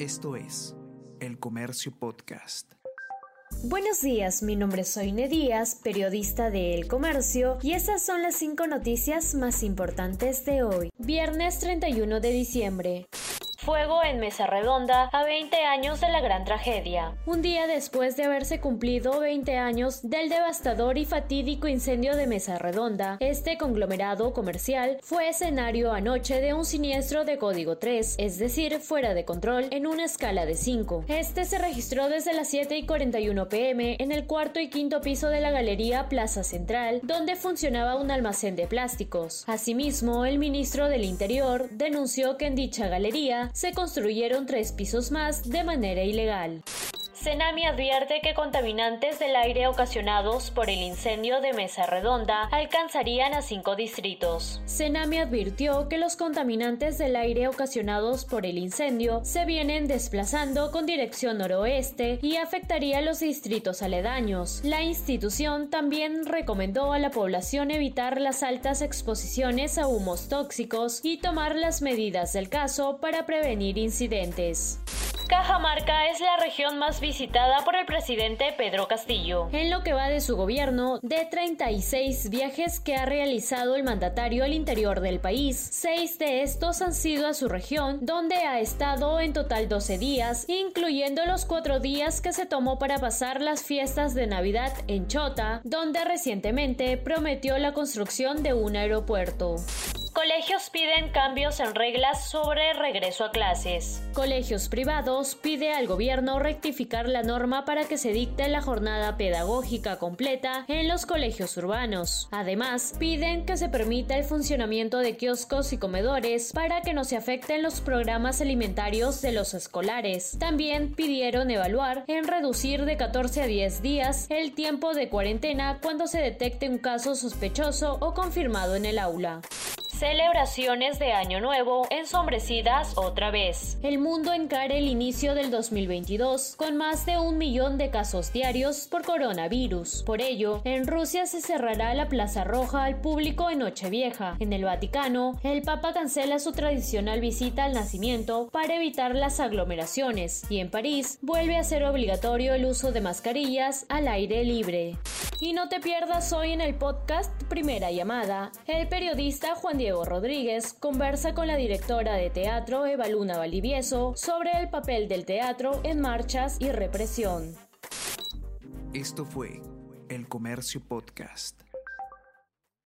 Esto es El Comercio Podcast. Buenos días, mi nombre es Soine Díaz, periodista de El Comercio, y estas son las cinco noticias más importantes de hoy, viernes 31 de diciembre. Fuego en Mesa Redonda a 20 años de la gran tragedia. Un día después de haberse cumplido 20 años del devastador y fatídico incendio de Mesa Redonda, este conglomerado comercial fue escenario anoche de un siniestro de código 3, es decir, fuera de control, en una escala de 5. Este se registró desde las 7 y 41 pm en el cuarto y quinto piso de la galería Plaza Central, donde funcionaba un almacén de plásticos. Asimismo, el ministro del Interior denunció que en dicha galería se construyeron tres pisos más de manera ilegal. Senami advierte que contaminantes del aire ocasionados por el incendio de Mesa Redonda alcanzarían a cinco distritos. Senami advirtió que los contaminantes del aire ocasionados por el incendio se vienen desplazando con dirección noroeste y afectaría a los distritos aledaños. La institución también recomendó a la población evitar las altas exposiciones a humos tóxicos y tomar las medidas del caso para prevenir incidentes. Cajamarca es la región más visitada por el presidente Pedro Castillo. En lo que va de su gobierno, de 36 viajes que ha realizado el mandatario al interior del país, seis de estos han sido a su región, donde ha estado en total 12 días, incluyendo los cuatro días que se tomó para pasar las fiestas de Navidad en Chota, donde recientemente prometió la construcción de un aeropuerto. Colegios piden cambios en reglas sobre regreso a clases. Colegios privados pide al gobierno rectificar la norma para que se dicte la jornada pedagógica completa en los colegios urbanos. Además, piden que se permita el funcionamiento de kioscos y comedores para que no se afecten los programas alimentarios de los escolares. También pidieron evaluar en reducir de 14 a 10 días el tiempo de cuarentena cuando se detecte un caso sospechoso o confirmado en el aula. Celebraciones de Año Nuevo ensombrecidas otra vez. El mundo encara el inicio del 2022 con más de un millón de casos diarios por coronavirus. Por ello, en Rusia se cerrará la Plaza Roja al público en Nochevieja. En el Vaticano, el Papa cancela su tradicional visita al nacimiento para evitar las aglomeraciones. Y en París, vuelve a ser obligatorio el uso de mascarillas al aire libre. Y no te pierdas hoy en el podcast Primera Llamada. El periodista Juan Diego Rodríguez conversa con la directora de teatro Eva Luna Valivieso sobre el papel del teatro en marchas y represión. Esto fue El Comercio Podcast.